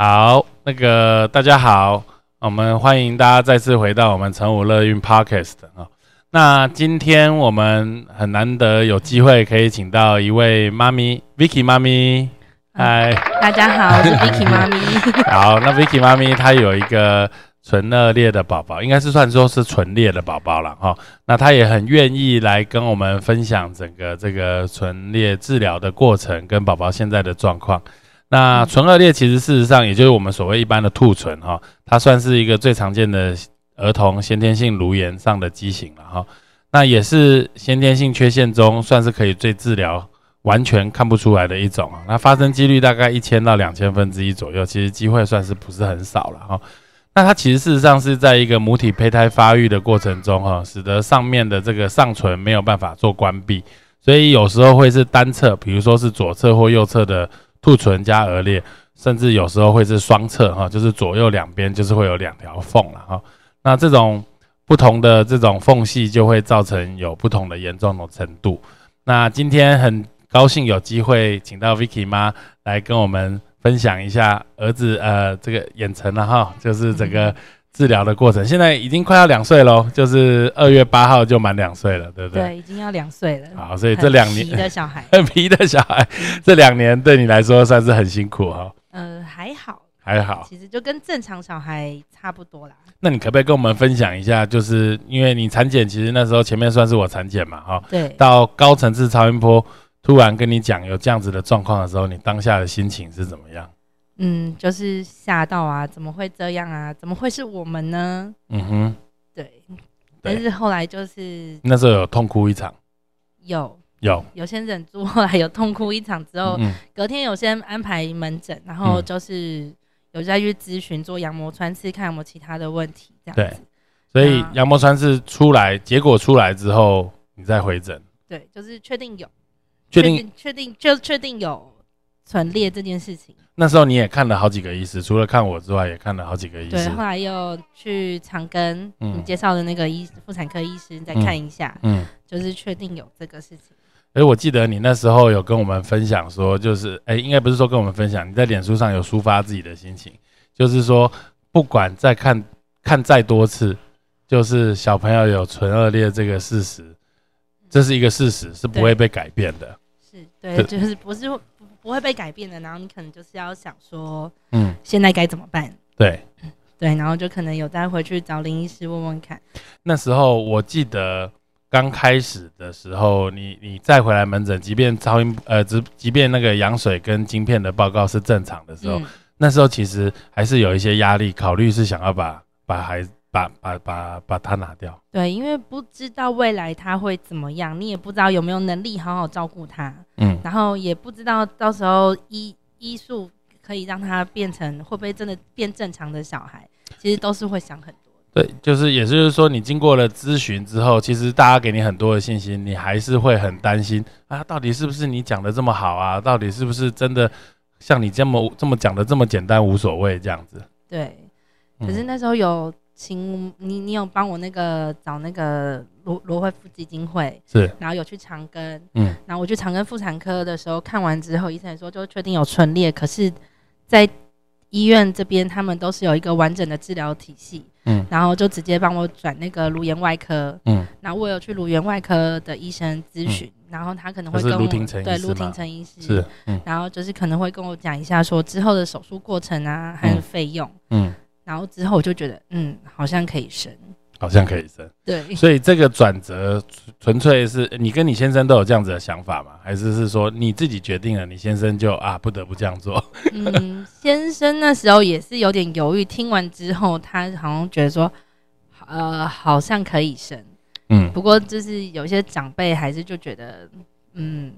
好，那个大家好，我们欢迎大家再次回到我们成武乐运 Podcast 啊。那今天我们很难得有机会可以请到一位妈咪，Vicky 妈咪。嗨，大家好，我是 Vicky 妈咪。好，那 Vicky 妈咪她有一个纯二裂的宝宝，应该是算说是纯裂的宝宝了哈。那她也很愿意来跟我们分享整个这个纯裂治疗的过程跟宝宝现在的状况。那唇腭裂其实事实上也就是我们所谓一般的兔唇哈，它算是一个最常见的儿童先天性颅炎上的畸形了哈。那也是先天性缺陷中算是可以最治疗完全看不出来的一种啊。那发生几率大概一千到两千分之一左右，其实机会算是不是很少了哈。那它其实事实上是在一个母体胚胎发育的过程中哈，使得上面的这个上唇没有办法做关闭，所以有时候会是单侧，比如说是左侧或右侧的。兔唇加腭裂，甚至有时候会是双侧哈，就是左右两边就是会有两条缝了哈。那这种不同的这种缝隙就会造成有不同的严重的程度。那今天很高兴有机会请到 Vicky 妈来跟我们分享一下儿子呃这个眼成了哈，就是整个。治疗的过程，现在已经快要两岁喽，就是二月八号就满两岁了，对不对？对，已经要两岁了。好，所以这两年皮的小孩，很皮的小孩，这两年对你来说算是很辛苦哈。呃，还好，还好，其实就跟正常小孩差不多啦。那你可不可以跟我们分享一下，就是因为你产检，其实那时候前面算是我产检嘛，哈，对，到高层次超音波突然跟你讲有这样子的状况的时候，你当下的心情是怎么样？嗯，就是吓到啊！怎么会这样啊？怎么会是我们呢？嗯哼，对。但是后来就是那时候有痛哭一场，有有有先忍住，后来有痛哭一场之后，隔天有先安排门诊，然后就是有再去咨询做羊膜穿刺，看有没有其他的问题这样子。对，所以羊膜穿刺出来，结果出来之后，你再回诊。对，就是确定有，确定确定就确定有唇裂这件事情。那时候你也看了好几个医师，除了看我之外，也看了好几个医师。对，后来又去长庚，你介绍的那个医妇产科医师再看一下，嗯，就是确定有这个事情。哎，我记得你那时候有跟我们分享说，就是哎，应该不是说跟我们分享，你在脸书上有抒发自己的心情，就是说不管再看看再多次，就是小朋友有唇腭裂这个事实，这是一个事实，是不会被改变的。是对，就是不是。不会被改变的，然后你可能就是要想说，嗯，现在该怎么办？对，对，然后就可能有再回去找林医师问问看。那时候我记得刚开始的时候，你你再回来门诊，即便超音呃，即即便那个羊水跟晶片的报告是正常的时候，那时候其实还是有一些压力，考虑是想要把把孩子。把把把把它拿掉。对，因为不知道未来他会怎么样，你也不知道有没有能力好好照顾他。嗯，然后也不知道到时候医医术可以让他变成会不会真的变正常的小孩，其实都是会想很多。对，就是也就是说，你经过了咨询之后，其实大家给你很多的信心，你还是会很担心啊，到底是不是你讲的这么好啊？到底是不是真的像你这么这么讲的这么简单无所谓这样子？对，可是那时候有。请你，你有帮我那个找那个罗罗惠夫基金会是，然后有去长庚，嗯，然后我去长庚妇产科的时候看完之后，医生说就确定有唇裂，可是，在医院这边他们都是有一个完整的治疗体系，嗯，然后就直接帮我转那个颅炎外科，嗯，然后我有去颅炎外科的医生咨询，然后他可能会跟我对卢廷成医师。是，然后就是可能会跟我讲一下说之后的手术过程啊，还有费用，嗯。然后之后我就觉得，嗯，好像可以生，好像可以生。对，所以这个转折纯粹是你跟你先生都有这样子的想法吗？还是是说你自己决定了，你先生就啊不得不这样做？嗯，先生那时候也是有点犹豫，听完之后他好像觉得说，呃，好像可以生。嗯，不过就是有一些长辈还是就觉得，嗯，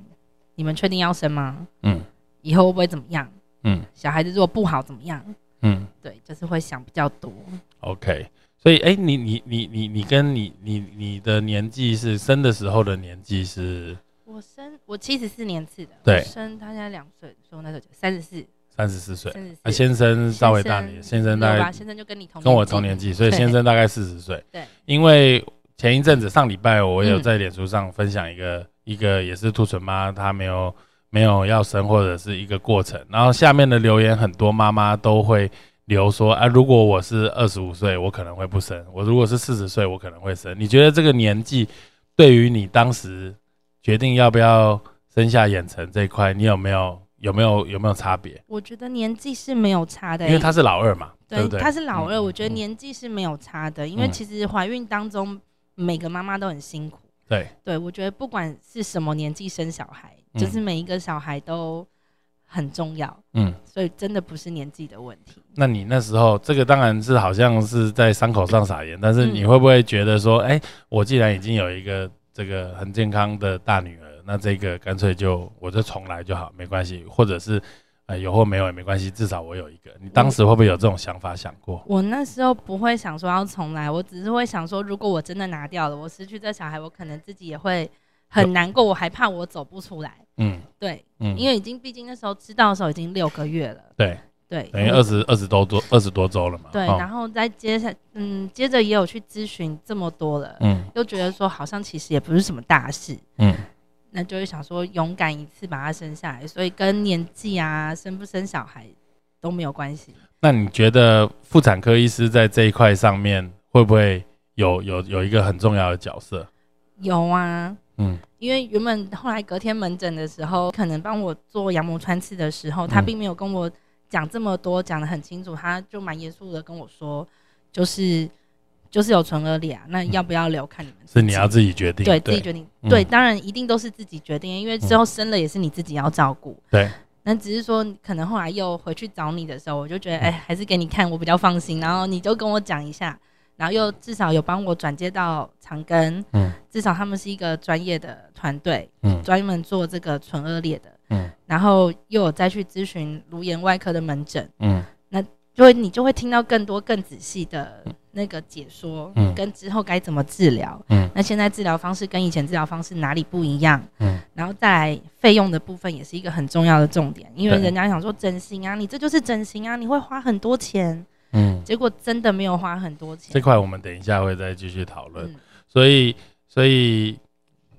你们确定要生吗？嗯，以后会不会怎么样？嗯，小孩子如果不好怎么样？嗯，对，就是会想比较多。OK，所以哎，你你你你你跟你你你的年纪是生的时候的年纪是？我生我七十四年次的，对，生他现在两岁，所以那个三十四，三十四岁。啊，先生稍微大你，先生大概先生就跟你同跟我同年纪，所以先生大概四十岁。对，因为前一阵子上礼拜我有在脸书上分享一个一个也是兔唇妈，她没有。没有要生或者是一个过程，然后下面的留言很多妈妈都会留说啊，如果我是二十五岁，我可能会不生；我如果是四十岁，我可能会生。你觉得这个年纪对于你当时决定要不要生下眼成这一块，你有没有有没有有没有差别？我觉得年纪是没有差的，因为他是老二嘛，对不对？他是老二，我觉得年纪是没有差的，因为其实怀孕当中每个妈妈都很辛苦。对对，我觉得不管是什么年纪生小孩。就是每一个小孩都很重要，嗯，所以真的不是年纪的问题。那你那时候，这个当然是好像是在伤口上撒盐，但是你会不会觉得说，哎，我既然已经有一个这个很健康的大女儿，那这个干脆就我就重来就好，没关系，或者是。有或没有也没关系，至少我有一个。你当时会不会有这种想法想过？我那时候不会想说要重来，我只是会想说，如果我真的拿掉了，我失去这小孩，我可能自己也会很难过。我还怕我走不出来。嗯，对，嗯，因为已经毕竟那时候知道的时候已经六个月了。对对，等于二十二十多周二十多周了嘛。对，然后再接下嗯，接着也有去咨询这么多了，嗯，又觉得说好像其实也不是什么大事，嗯。那就会想说勇敢一次把他生下来，所以跟年纪啊、生不生小孩都没有关系。那你觉得妇产科医师在这一块上面会不会有有有一个很重要的角色？有啊，嗯，因为原本后来隔天门诊的时候，可能帮我做羊膜穿刺的时候，他并没有跟我讲这么多，讲得很清楚，他就蛮严肃的跟我说，就是。就是有唇腭裂啊，那要不要留看你们？是你要自己决定，对自己决定。对，当然一定都是自己决定，因为之后生了也是你自己要照顾。对，那只是说可能后来又回去找你的时候，我就觉得哎，还是给你看，我比较放心。然后你就跟我讲一下，然后又至少有帮我转接到长庚，嗯，至少他们是一个专业的团队，嗯，专门做这个唇腭裂的，嗯，然后又有再去咨询颅炎外科的门诊，嗯，那就会你就会听到更多更仔细的。那个解说，嗯，跟之后该怎么治疗，嗯，那现在治疗方式跟以前治疗方式哪里不一样，嗯，然后再来费用的部分也是一个很重要的重点，因为人家想说整形啊，你这就是整形啊，你会花很多钱，嗯，结果真的没有花很多钱。这块我们等一下会再继续讨论，所以所以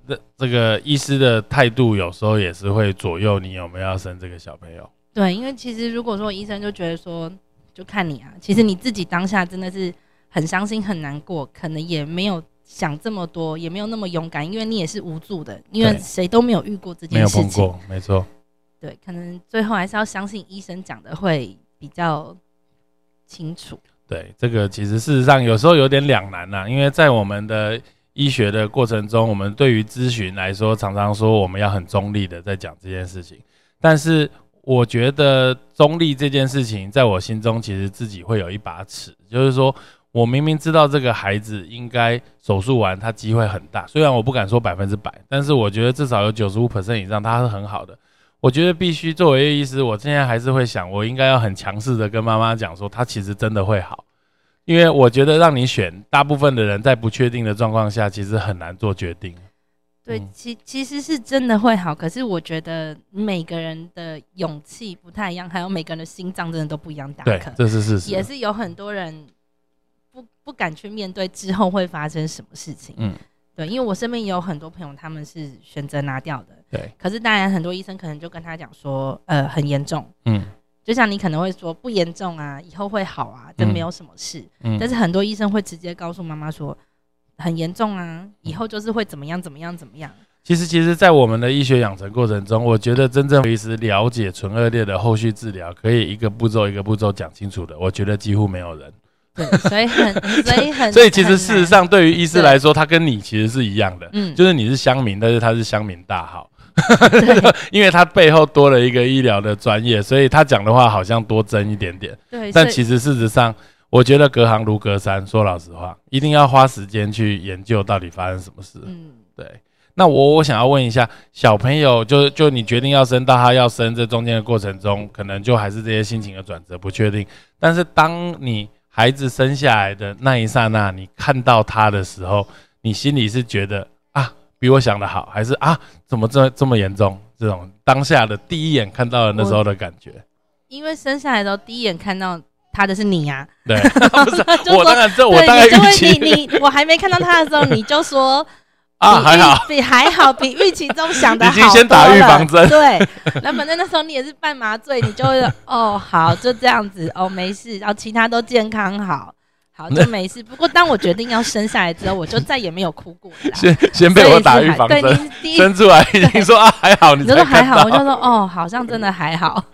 这这个医师的态度有时候也是会左右你有没有要生这个小朋友。对，因为其实如果说医生就觉得说，就看你啊，其实你自己当下真的是。很伤心，很难过，可能也没有想这么多，也没有那么勇敢，因为你也是无助的，因为谁都没有遇过这件事情，没有碰过，没错。对，可能最后还是要相信医生讲的会比较清楚。对，这个其实事实上有时候有点两难呐，因为在我们的医学的过程中，我们对于咨询来说，常常说我们要很中立的在讲这件事情，但是我觉得中立这件事情，在我心中其实自己会有一把尺，就是说。我明明知道这个孩子应该手术完，他机会很大。虽然我不敢说百分之百，但是我觉得至少有九十五 percent 以上，他是很好的。我觉得必须作为医师，我现在还是会想，我应该要很强势的跟妈妈讲说，他其实真的会好。因为我觉得让你选，大部分的人在不确定的状况下，其实很难做决定。对，其其实是真的会好，可是我觉得每个人的勇气不太一样，还有每个人的心脏真的都不一样大。对，这是事实。也是有很多人。不不敢去面对之后会发生什么事情，嗯，对，因为我身边也有很多朋友，他们是选择拿掉的，对。可是当然，很多医生可能就跟他讲说，呃，很严重，嗯，就像你可能会说不严重啊，以后会好啊，这没有什么事，嗯。但是很多医生会直接告诉妈妈说，很严重啊，以后就是会怎么样怎么样怎么样。其实，其实，在我们的医学养成过程中，我觉得真正其实了解唇腭裂的后续治疗，可以一个步骤一个步骤讲清楚的，我觉得几乎没有人。对，所以很，所以很，所以其实事实上，对于医师来说，他跟你其实是一样的，嗯，就是你是乡民，但是他是乡民大号，因为他背后多了一个医疗的专业，所以他讲的话好像多真一点点，对，但其实事实上，我觉得隔行如隔山，说老实话，一定要花时间去研究到底发生什么事，嗯，对。那我我想要问一下，小朋友就就你决定要生到他要生这中间的过程中，可能就还是这些心情的转折不确定。但是当你孩子生下来的那一刹那，你看到他的时候，你心里是觉得啊，比我想的好，还是啊，怎么这这么严重？这种当下的第一眼看到的那时候的感觉。因为生下来的时候第一眼看到他的是你呀，对，不是 我当然这我当然预期你你我还没看到他的时候你就说。啊，还好，比还好，比预期中想的好。已经先打预防针。对，那反正那时候你也是半麻醉，你就会哦，好，就这样子，哦，没事，然后其他都健康，好，好就没事。不过当我决定要生下来之后，我就再也没有哭过了。先先被我打预防针，生出来已经说啊还好，你就说还好，我就说哦，好像真的还好。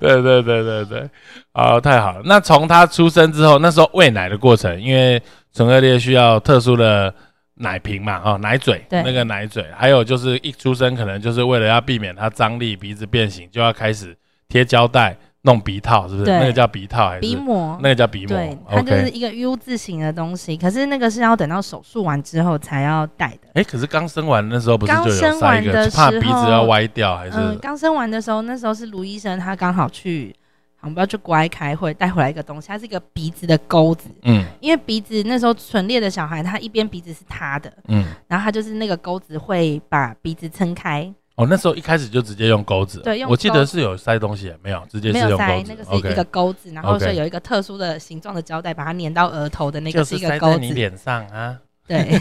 对对对对对，啊，太好了。那从他出生之后，那时候喂奶的过程，因为唇腭裂需要特殊的。奶瓶嘛，哦，奶嘴，那个奶嘴，还有就是一出生可能就是为了要避免它张力，鼻子变形，就要开始贴胶带弄鼻套，是不是？那个叫鼻套还是鼻膜？那个叫鼻膜。对，它就是一个 U 字形的东西，可是那个是要等到手术完之后才要戴的。哎，可是刚生完那时候不是就有塞一个，怕鼻子要歪掉还是？嗯，刚生完的时候，那时候是卢医生他刚好去。我们不要去国外开会，带回来一个东西，它是一个鼻子的钩子。嗯，因为鼻子那时候唇裂的小孩，他一边鼻子是塌的。嗯，然后他就是那个钩子会把鼻子撑开。哦，那时候一开始就直接用钩子。对，我记得是有塞东西，没有直接是用钩子。那个是一个钩子，然后是有一个特殊的形状的胶带把它粘到额头的那个是一个钩子。你脸上啊？对。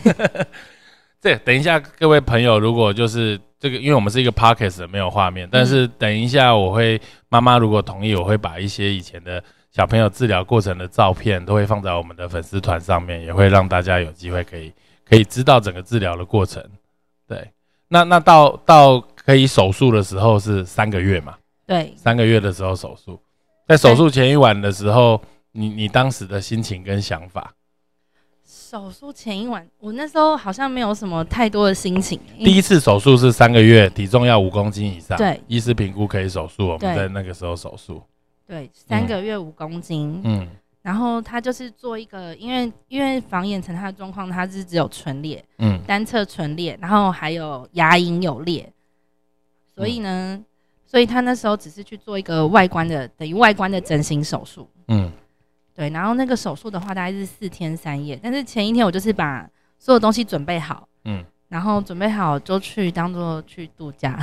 这等一下，各位朋友，如果就是这个，因为我们是一个 podcast，没有画面，但是等一下我会妈妈如果同意，我会把一些以前的小朋友治疗过程的照片都会放在我们的粉丝团上面，也会让大家有机会可以可以知道整个治疗的过程。对，那那到到可以手术的时候是三个月嘛？对，三个月的时候手术，在手术前一晚的时候，你你当时的心情跟想法。手术前一晚，我那时候好像没有什么太多的心情。第一次手术是三个月，体重要五公斤以上，对，医师评估可以手术。我们在那个时候手术，对，三个月五公斤，嗯，然后他就是做一个，因为因为房眼层他的状况，他是只有唇裂，嗯，单侧唇裂，然后还有牙龈有裂，所以呢，所以他那时候只是去做一个外观的，等于外观的整形手术，嗯。对，然后那个手术的话大概是四天三夜，但是前一天我就是把所有东西准备好，嗯，然后准备好就去当做去度假。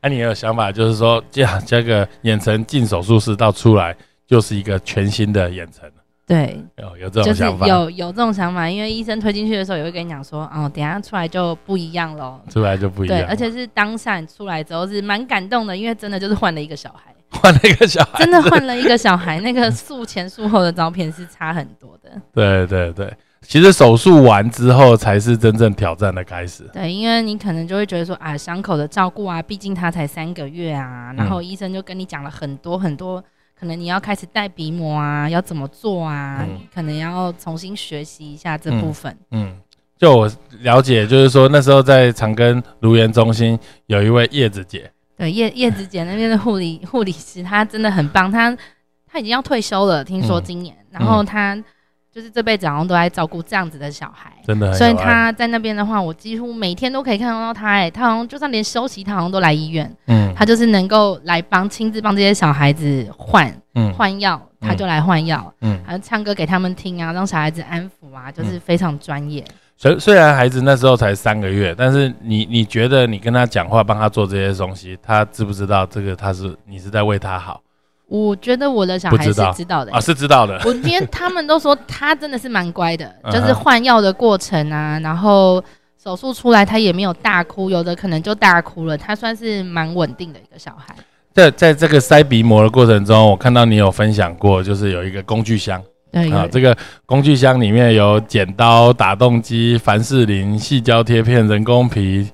那 你有想法，就是说这样这个眼层进手术室到出来就是一个全新的眼层。对，有有这种想法，有有这种想法，因为医生推进去的时候也会跟你讲说，哦，等下出来就不一样喽，出来就不一样。对，而且是当下出来之后是蛮感动的，因为真的就是换了一个小孩。换了一个小孩，真的换了一个小孩。那个术前术后的照片是差很多的。对对对，其实手术完之后才是真正挑战的开始。对，因为你可能就会觉得说啊，伤口的照顾啊，毕竟他才三个月啊，然后医生就跟你讲了很多很多，可能你要开始戴鼻膜啊，要怎么做啊，可能要重新学习一下这部分。嗯，就我了解，就是说那时候在长庚卢园中心有一位叶子姐。对叶叶子姐那边的护理护理师，她真的很棒。她她已经要退休了，听说今年。然后她就是这辈子好像都在照顾这样子的小孩，真的。所以她在那边的话，我几乎每天都可以看到她。哎，她好像就算连休息，她好像都来医院。嗯，她就是能够来帮亲自帮这些小孩子换换药，她就来换药。嗯，还唱歌给他们听啊，让小孩子安抚啊，就是非常专业。虽虽然孩子那时候才三个月，但是你你觉得你跟他讲话，帮他做这些东西，他知不知道这个他是你是在为他好？我觉得我的小孩是知道的啊，是知道的。我今天他们都说他真的是蛮乖的，就是换药的过程啊，然后手术出来他也没有大哭，有的可能就大哭了，他算是蛮稳定的一个小孩。在在这个塞鼻膜的过程中，我看到你有分享过，就是有一个工具箱。啊，这个工具箱里面有剪刀、打洞机、凡士林、细胶贴片、人工皮、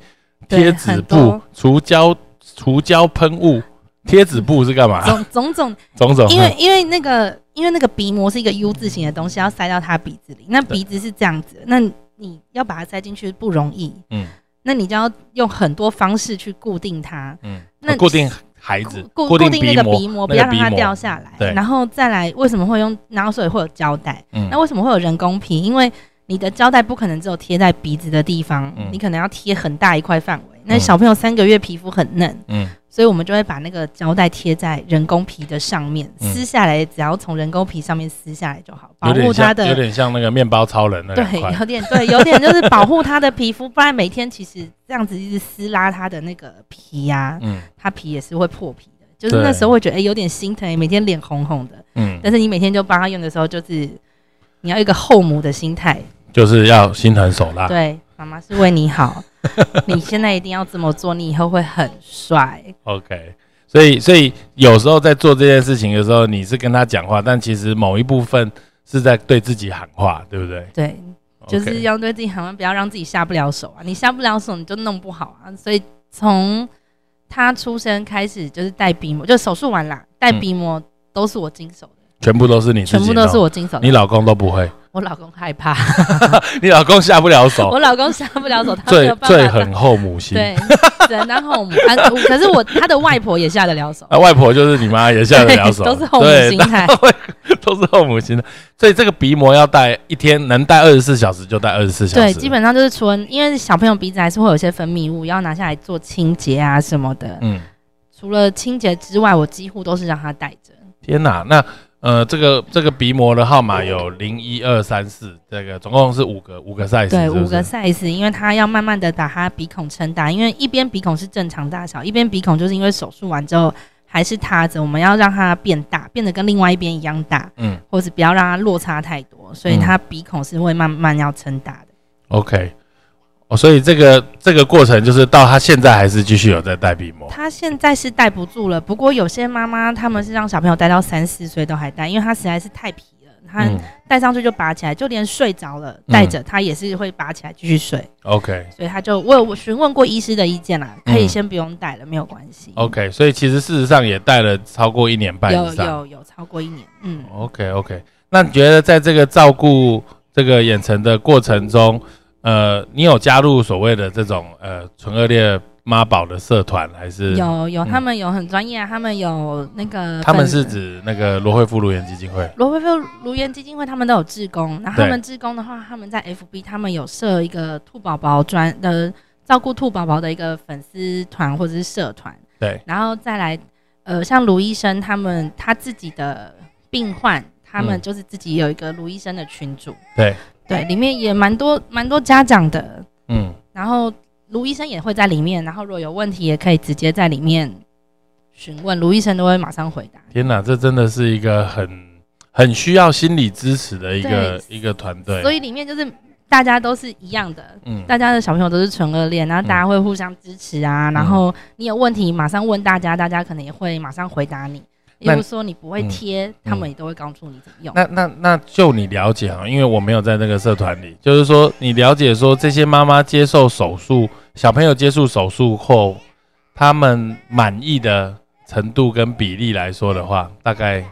贴纸布、除胶、除胶喷雾。贴纸布是干嘛？种种种种种。因为因为那个因为那个鼻膜是一个 U 字形的东西，要塞到他鼻子里。那鼻子是这样子，那你要把它塞进去不容易。嗯。那你就要用很多方式去固定它。嗯。那固定。孩子固固定那个鼻膜，不要让它掉下来。对，然后再来，为什么会用脑水会有胶带？嗯，那为什么会有人工皮？因为你的胶带不可能只有贴在鼻子的地方，你可能要贴很大一块范围。那小朋友三个月皮肤很嫩，嗯，所以我们就会把那个胶带贴在人工皮的上面，撕下来，只要从人工皮上面撕下来就好，保护它的。有点像那个面包超人那对，有点对，有点就是保护他的皮肤，不然每天其实这样子一直撕拉他的那个皮呀，嗯，他皮也是会破皮的。就是那时候会觉得哎有点心疼，每天脸红红的，嗯，但是你每天就帮他用的时候，就是你要一个后母的心态。就是要心狠手辣。对，妈妈是为你好，你现在一定要这么做，你以后会很帅。OK，所以所以有时候在做这件事情的时候，你是跟他讲话，但其实某一部分是在对自己喊话，对不对？对，就是要对自己喊话，不要让自己下不了手啊！你下不了手，你就弄不好啊。所以从他出生开始，就是戴鼻膜，就手术完啦，戴鼻膜都是我经手的，全部都是你，全部都是我经手，你老公都不会。我老公害怕，你老公下不了手。我老公下不了手，他最最很后母心。对，只能当后母。可是我他的外婆也下得了手。啊，外婆就是你妈也下得了手，都是后母心态，都是后母心的。所以这个鼻膜要戴一天，能戴二十四小时就戴二十四小时。对，基本上就是除了因为小朋友鼻子还是会有些分泌物，要拿下来做清洁啊什么的。嗯，除了清洁之外，我几乎都是让他戴着。天哪，那。呃，这个这个鼻膜的号码有零一二三四，这个总共是五个五个 size。对，五个 size，因为它要慢慢的把它鼻孔撑大，因为一边鼻孔是正常大小，一边鼻孔就是因为手术完之后还是塌着，我们要让它变大，变得跟另外一边一样大，嗯，或是不要让它落差太多，所以它鼻孔是会慢慢要撑大的。OK。哦，所以这个这个过程就是到他现在还是继续有在戴鼻膜。他现在是戴不住了，不过有些妈妈他们是让小朋友戴到三四岁都还戴，因为他实在是太皮了，他戴上去就拔起来，就连睡着了戴着他也是会拔起来继续睡。OK，所以他就我有询问过医师的意见啦，可以先不用戴了，没有关系。OK，所以其实事实上也戴了超过一年半以上，有有有超过一年。嗯，OK OK，那你觉得在这个照顾这个眼成的过程中？呃，你有加入所谓的这种呃纯恶劣妈宝的社团还是？有有，他们有很专业，他们有那个。他们是指那个罗惠夫卢颜基金会。罗惠夫卢颜基金会，他们都有志工。那他们志工的话，他们在 FB，他们有设一个兔宝宝专的照顾兔宝宝的一个粉丝团或者是社团。对。然后再来，呃，像卢医生他们他自己的病患，他们就是自己有一个卢医生的群组。对。对，里面也蛮多蛮多家长的，嗯，然后卢医生也会在里面，然后如果有问题也可以直接在里面询问，卢医生都会马上回答。天哪，这真的是一个很很需要心理支持的一个一个团队。所以里面就是大家都是一样的，嗯，大家的小朋友都是纯恶恋，然后大家会互相支持啊，然后你有问题马上问大家，大家可能也会马上回答你。比如说你不会贴，他们也都会告诉你怎么用。那那那就你了解啊，因为我没有在那个社团里，就是说你了解说这些妈妈接受手术，小朋友接受手术后，他们满意的程度跟比例来说的话，大概，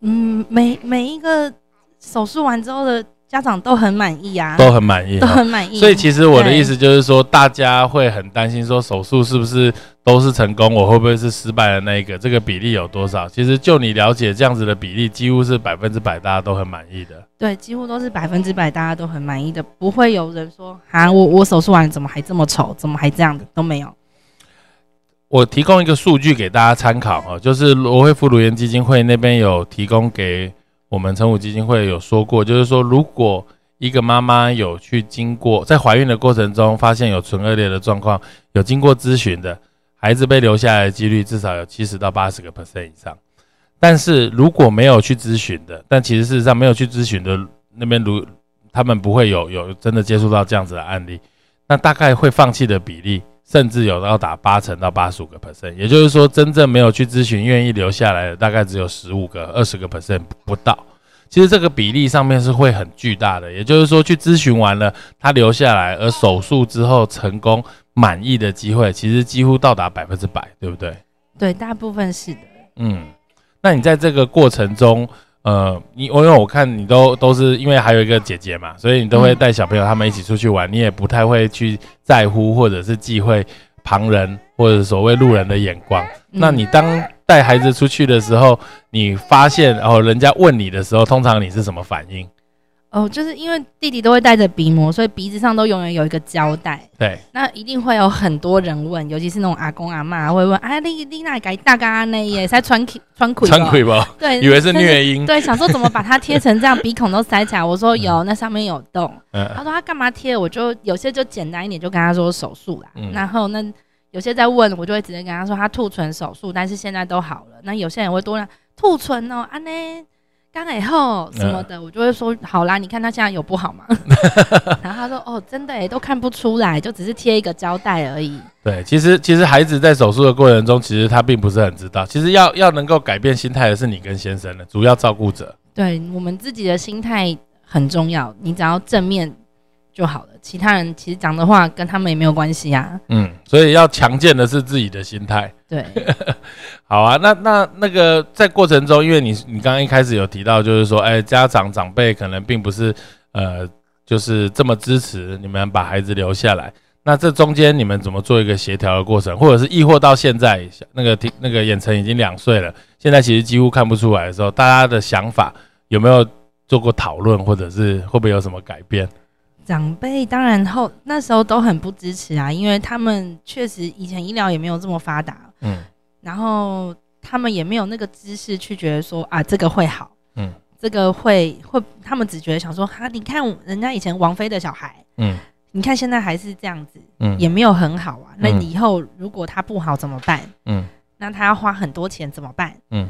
嗯，每每一个手术完之后的。家长都很满意啊，都很满意，都很满意。所以其实我的意思就是说，大家会很担心说手术是不是都是成功，我会不会是失败的那一个？这个比例有多少？其实就你了解这样子的比例，几乎是百分之百，大家都很满意的。对，几乎都是百分之百，大家都很满意的，不会有人说啊，我我手术完怎么还这么丑，怎么还这样的都没有。我提供一个数据给大家参考哈，就是罗惠夫乳源基金会那边有提供给。我们成武基金会有说过，就是说，如果一个妈妈有去经过在怀孕的过程中发现有纯恶劣的状况，有经过咨询的，孩子被留下来的几率至少有七十到八十个 percent 以上。但是如果没有去咨询的，但其实事实上没有去咨询的那边，如他们不会有有真的接触到这样子的案例，那大概会放弃的比例。甚至有要打八成到八十五个 percent，也就是说，真正没有去咨询、愿意留下来的，大概只有十五个、二十个 percent 不到。其实这个比例上面是会很巨大的。也就是说，去咨询完了，他留下来，而手术之后成功满意的机会，其实几乎到达百分之百，对不对？对，大部分是的。嗯，那你在这个过程中。呃，你我因为我看你都都是因为还有一个姐姐嘛，所以你都会带小朋友他们一起出去玩，你也不太会去在乎或者是忌讳旁人或者所谓路人的眼光。那你当带孩子出去的时候，你发现然后人家问你的时候，通常你是什么反应？哦，就是因为弟弟都会带着鼻膜，所以鼻子上都永远有一个胶带。对，那一定会有很多人问，尤其是那种阿公阿妈会问：“哎，你你那改大嘎那耶，塞穿穿裤穿裤吧？” 对，以为是虐婴。对，想说怎么把它贴成这样，鼻孔都塞起来。我说有，那上面有洞。他说他干嘛贴？我就有些就简单一点，就跟他说手术啦。然后那有些在问，我就会直接跟他说他兔唇手术，但是现在都好了。那有些人会多吐唇哦，安呢？刚以后什么的，我就会说好啦，你看他现在有不好吗？然后他说哦，真的哎，都看不出来，就只是贴一个胶带而已。对，其实其实孩子在手术的过程中，其实他并不是很知道。其实要要能够改变心态的是你跟先生的主要照顾者。对我们自己的心态很重要，你只要正面。就好了，其他人其实讲的话跟他们也没有关系啊。嗯，所以要强健的是自己的心态。对，好啊。那那那个在过程中，因为你你刚刚一开始有提到，就是说，哎，家长长辈可能并不是呃，就是这么支持你们把孩子留下来。那这中间你们怎么做一个协调的过程，或者是亦或到现在那个那个眼成已经两岁了，现在其实几乎看不出来的时候，大家的想法有没有做过讨论，或者是会不会有什么改变？长辈当然后那时候都很不支持啊，因为他们确实以前医疗也没有这么发达，嗯，然后他们也没有那个知识去觉得说啊这个会好，嗯，这个会会，他们只觉得想说哈，你看人家以前王菲的小孩，嗯，你看现在还是这样子，嗯，也没有很好啊，那你以后如果他不好怎么办？嗯，那他要花很多钱怎么办？嗯，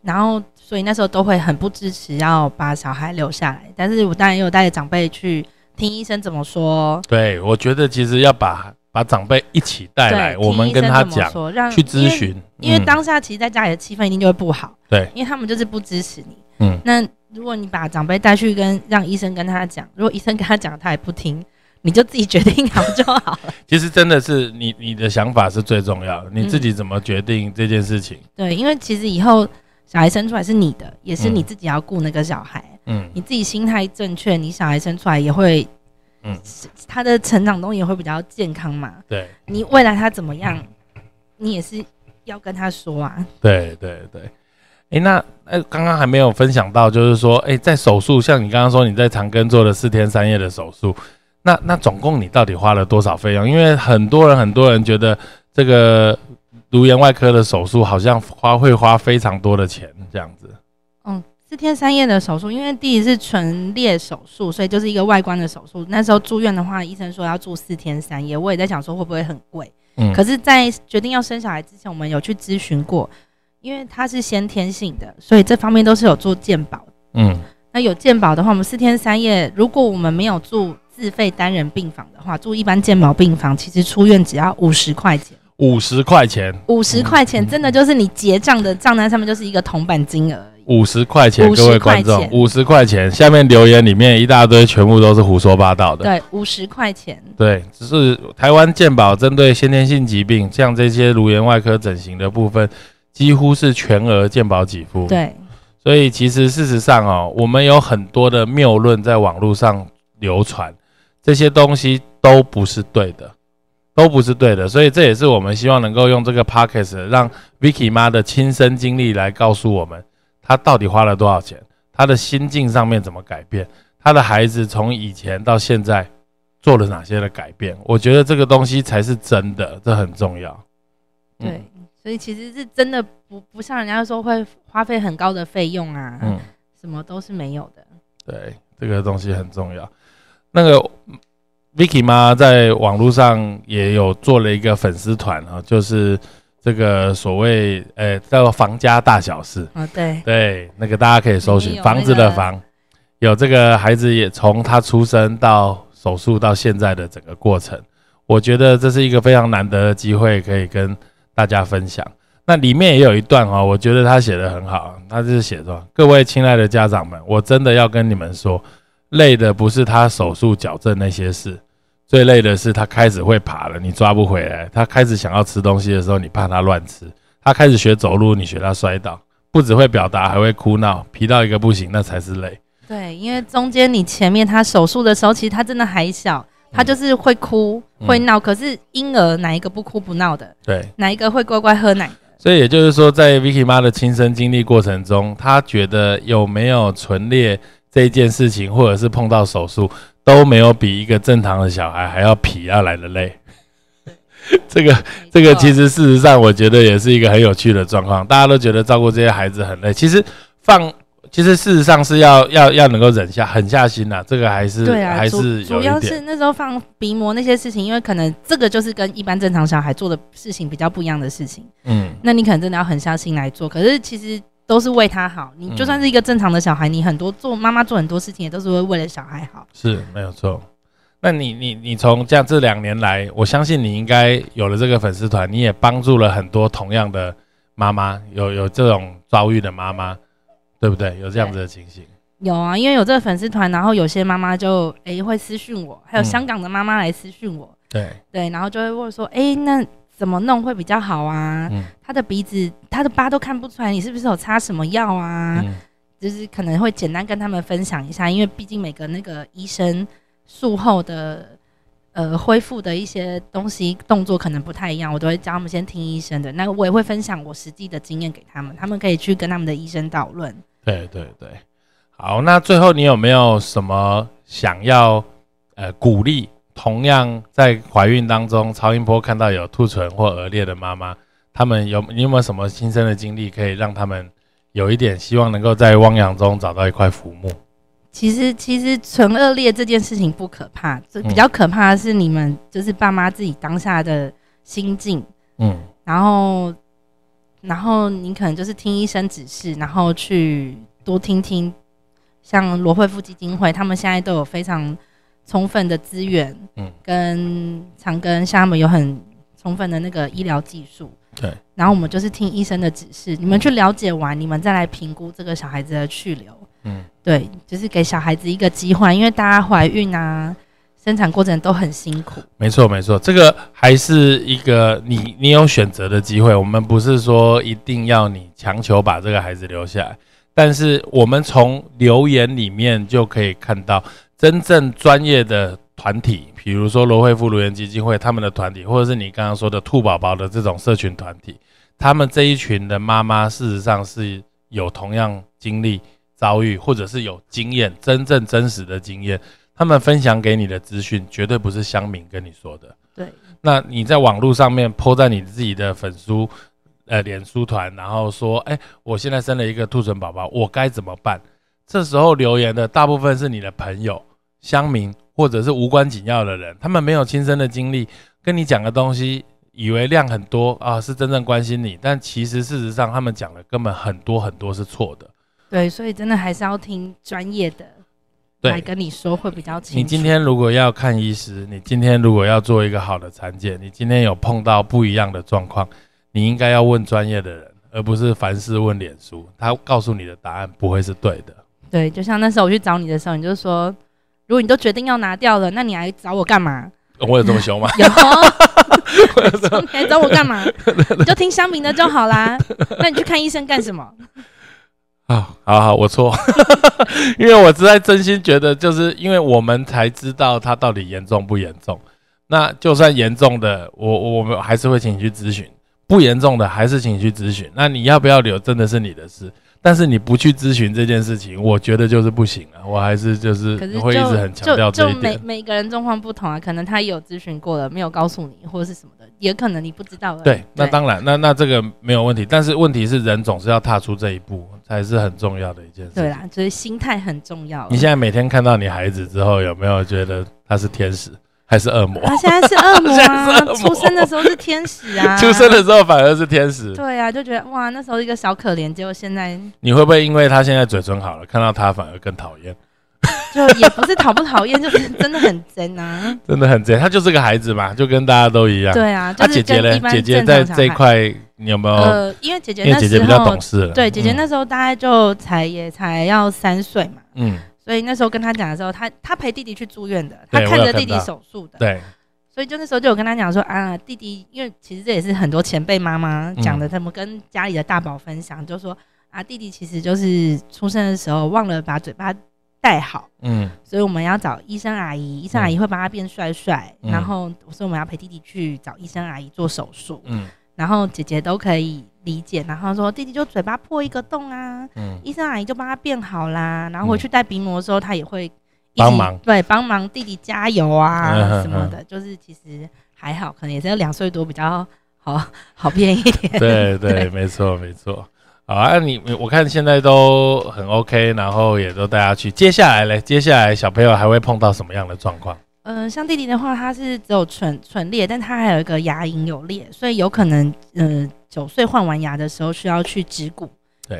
然后所以那时候都会很不支持要把小孩留下来，但是我当然也有带着长辈去。听医生怎么说？对，我觉得其实要把把长辈一起带来，我们跟他讲，去咨询。因为当下其实在家里的气氛一定就会不好。对，因为他们就是不支持你。嗯，那如果你把长辈带去跟让医生跟他讲，如果医生跟他讲他也不听，你就自己决定好就好了。其实真的是你你的想法是最重要的，你自己怎么决定这件事情？对，因为其实以后小孩生出来是你的，也是你自己要顾那个小孩。嗯，你自己心态正确，你小孩生出来也会，嗯，他的成长中也会比较健康嘛。对，你未来他怎么样，你也是要跟他说啊。对对对，哎，那哎，刚刚还没有分享到，就是说，哎，在手术，像你刚刚说你在长庚做了四天三夜的手术，那那总共你到底花了多少费用？因为很多人很多人觉得这个颅颜外科的手术好像花会花非常多的钱这样子。嗯四天三夜的手术，因为第一是唇裂手术，所以就是一个外观的手术。那时候住院的话，医生说要住四天三夜，我也在想说会不会很贵。嗯，可是，在决定要生小孩之前，我们有去咨询过，因为它是先天性的，所以这方面都是有做健保。嗯，那有健保的话，我们四天三夜，如果我们没有住自费单人病房的话，住一般健保病房，其实出院只要五十块钱。五十块钱，五十块钱，真的就是你结账的账单上面就是一个铜板金额。五十块钱，各位观众，五十块钱。下面留言里面一大堆，全部都是胡说八道的。对，五十块钱。对，只是台湾健保针对先天性疾病，像这些颅颜外科整形的部分，几乎是全额健保给付。对，所以其实事实上哦，我们有很多的谬论在网络上流传，这些东西都不是对的，都不是对的。所以这也是我们希望能够用这个 podcast 让 Vicky 妈的亲身经历来告诉我们。她到底花了多少钱？她的心境上面怎么改变？她的孩子从以前到现在做了哪些的改变？我觉得这个东西才是真的，这很重要。对，所以其实是真的不不像人家说会花费很高的费用啊，嗯，什么都是没有的。对，这个东西很重要。那个 Vicky 妈在网络上也有做了一个粉丝团啊，就是。这个所谓呃叫房家大小事啊，对对，那个大家可以搜寻房子的房，有这个孩子也从他出生到手术到现在的整个过程，我觉得这是一个非常难得的机会，可以跟大家分享。那里面也有一段哈，我觉得他写的很好，他就是写说：各位亲爱的家长们，我真的要跟你们说，累的不是他手术矫正那些事。最累的是他开始会爬了，你抓不回来；他开始想要吃东西的时候，你怕他乱吃；他开始学走路，你学他摔倒。不只会表达，还会哭闹，皮到一个不行，那才是累。对，因为中间你前面他手术的时候，其实他真的还小，他就是会哭会闹。可是婴儿哪一个不哭不闹的？对，哪一个会乖乖喝奶？所以也就是说，在 Vicky 妈的亲身经历过程中，她觉得有没有唇裂？这一件事情，或者是碰到手术，都没有比一个正常的小孩还要皮要来的累。这个这个其实事实上，我觉得也是一个很有趣的状况。大家都觉得照顾这些孩子很累，其实放。其实事实上是要要要能够忍下狠下心呐，这个还是对啊，还是主要是那时候放鼻膜那些事情，因为可能这个就是跟一般正常小孩做的事情比较不一样的事情。嗯，那你可能真的要狠下心来做。可是其实都是为他好，你就算是一个正常的小孩，你很多做妈妈做很多事情也都是会为了小孩好。是没有错。那你你你从这样这两年来，我相信你应该有了这个粉丝团，你也帮助了很多同样的妈妈，有有这种遭遇的妈妈。对不对？有这样子的情形？有啊，因为有这个粉丝团，然后有些妈妈就哎会私讯我，还有香港的妈妈来私讯我。对对，然后就会问说，哎，那怎么弄会比较好啊？他的鼻子、他的疤都看不出来，你是不是有擦什么药啊？就是可能会简单跟他们分享一下，因为毕竟每个那个医生术后的呃恢复的一些东西动作可能不太一样，我都会教他们先听医生的。那我也会分享我实际的经验给他们，他们可以去跟他们的医生讨论。对对对，好，那最后你有没有什么想要呃鼓励同样在怀孕当中超音波看到有兔唇或腭裂的妈妈，他们有你有没有什么亲身的经历，可以让他们有一点希望能够在汪洋中找到一块浮木？其实其实唇腭裂这件事情不可怕，这比较可怕的是你们就是爸妈自己当下的心境，嗯，然后。然后你可能就是听医生指示，然后去多听听，像罗惠夫基金会，他们现在都有非常充分的资源，嗯，跟长庚像他们有很充分的那个医疗技术，对。然后我们就是听医生的指示，你们去了解完，你们再来评估这个小孩子的去留，嗯，对，就是给小孩子一个机会，因为大家怀孕啊。生产过程都很辛苦，没错没错，这个还是一个你你有选择的机会。我们不是说一定要你强求把这个孩子留下来，但是我们从留言里面就可以看到，真正专业的团体，比如说罗惠夫留言基金会他们的团体，或者是你刚刚说的兔宝宝的这种社群团体，他们这一群的妈妈，事实上是有同样经历遭遇，或者是有经验，真正真实的经验。他们分享给你的资讯绝对不是乡民跟你说的。对，那你在网络上面泼在你自己的粉书、呃，脸书团，然后说，哎，我现在生了一个兔唇宝宝，我该怎么办？这时候留言的大部分是你的朋友、乡民或者是无关紧要的人，他们没有亲身的经历，跟你讲的东西，以为量很多啊，是真正关心你，但其实事实上他们讲的根本很多很多是错的。对，所以真的还是要听专业的。来跟你说会比较清楚。你今天如果要看医师，你今天如果要做一个好的产检，你今天有碰到不一样的状况，你应该要问专业的人，而不是凡事问脸书。他告诉你的答案不会是对的。对，就像那时候我去找你的时候，你就说，如果你都决定要拿掉了，那你来找我干嘛？我有这么凶吗？有。你还找我干嘛？你就听香民的就好啦。那你去看医生干什么？啊，好好，我错，因为我实在真心觉得，就是因为我们才知道他到底严重不严重。那就算严重的，我我们还是会请你去咨询；不严重的，还是请你去咨询。那你要不要留，真的是你的事。但是你不去咨询这件事情，我觉得就是不行了。我还是就是会一直很强调这一点。每每个人状况不同啊，可能他有咨询过了，没有告诉你，或者是什么的，也可能你不知道。对，那当然，那那这个没有问题。但是问题是，人总是要踏出这一步。才是很重要的一件事。对啦，就是心态很重要。你现在每天看到你孩子之后，有没有觉得他是天使还是恶魔？他现在是恶魔啊！出生的时候是天使啊！出生的时候反而是天使。对啊，就觉得哇，那时候一个小可怜，结果现在你会不会因为他现在嘴唇好了，看到他反而更讨厌？就也不是讨不讨厌，就是真的很真啊！真的很真，他就是个孩子嘛，就跟大家都一样。对啊，他姐姐呢？姐姐在这一块，你有没有？呃，因为姐姐因为姐姐比较懂事了。对，姐姐那时候大概就才也才要三岁嘛。嗯。所以那时候跟他讲的时候，他他陪弟弟去住院的，他看着弟弟手术的。对。所以就那时候就有跟他讲说啊，弟弟，因为其实这也是很多前辈妈妈讲的，他们跟家里的大宝分享，就说啊，弟弟其实就是出生的时候忘了把嘴巴。戴好，嗯，所以我们要找医生阿姨，医生阿姨会帮他变帅帅，然后所以我们要陪弟弟去找医生阿姨做手术，嗯，然后姐姐都可以理解，然后说弟弟就嘴巴破一个洞啊，嗯，医生阿姨就帮他变好啦，然后回去带鼻膜的时候，他也会帮忙，对，帮忙弟弟加油啊什么的，就是其实还好，可能也是两岁多比较好 好变一点，对对，没错没错，好啊，你我看现在都很 OK，然后也都带他去，接下来嘞，接下来小朋友还会碰到什么样的状况？嗯，像弟弟的话，他是只有唇唇裂，但他还有一个牙龈有裂，所以有可能，嗯，九岁换完牙的时候需要去植骨，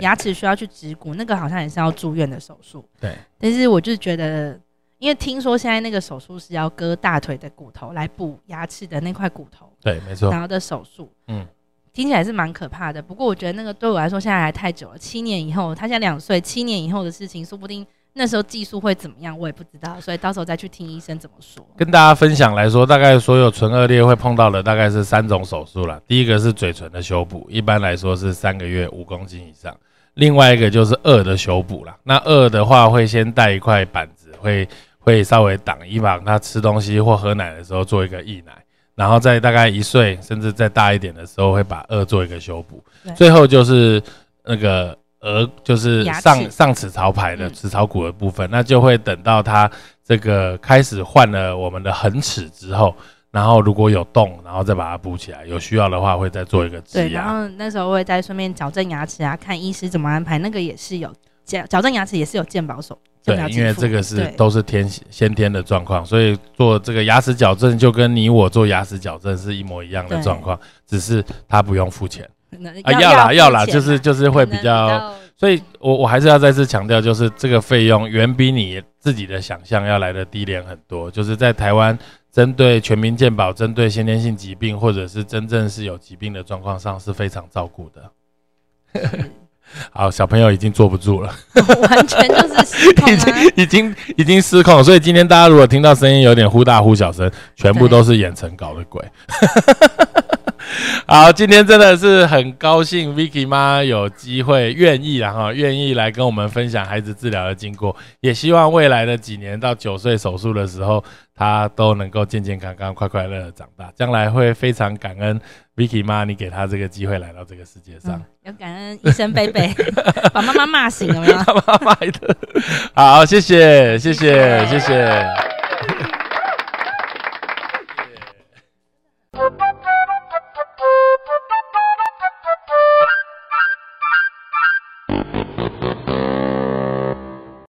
牙齿需要去植骨，那个好像也是要住院的手术。对，但是我就觉得，因为听说现在那个手术是要割大腿的骨头来补牙齿的那块骨头，对，没错，然后的手术，嗯，听起来是蛮可怕的。不过我觉得那个对我来说现在还太久了，七年以后，他现在两岁，七年以后的事情，说不定。那时候技术会怎么样，我也不知道，所以到时候再去听医生怎么说。跟大家分享来说，大概所有唇腭裂会碰到的大概是三种手术了。第一个是嘴唇的修补，一般来说是三个月五公斤以上。另外一个就是颚的修补了。那颚的话会先带一块板子，会会稍微挡一挡他吃东西或喝奶的时候做一个溢奶，然后在大概一岁甚至再大一点的时候会把颚做一个修补。最后就是那个。额就是上上齿槽排的齿槽骨的部分，那就会等到它这个开始换了我们的恒齿之后，然后如果有洞，然后再把它补起来，有需要的话会再做一个对，然后那时候会再顺便矫正牙齿啊，看医师怎么安排，那个也是有矫矫正牙齿也是有健保手，对，因为这个是都是天先天的状况，所以做这个牙齿矫正就跟你我做牙齿矫正是一模一样的状况，只是他不用付钱。啊，要啦要啦，就是就是会比较，所以我我还是要再次强调，就是这个费用远比你自己的想象要来的低廉很多。就是在台湾，针对全民健保，针对先天性疾病或者是真正是有疾病的状况上是非常照顾的。好，小朋友已经坐不住了，完全就是失控，已经已经已经失控。所以今天大家如果听到声音有点忽大忽小声，全部都是演成搞的鬼。好，今天真的是很高兴，Vicky 妈有机会愿意然后愿意来跟我们分享孩子治疗的经过，也希望未来的几年到九岁手术的时候，他都能够健健康康、快快乐乐长大，将来会非常感恩 Vicky 妈，你给他这个机会来到这个世界上。要感恩医生贝贝，把妈妈骂醒了没有？妈妈，好，谢谢，谢谢，谢谢。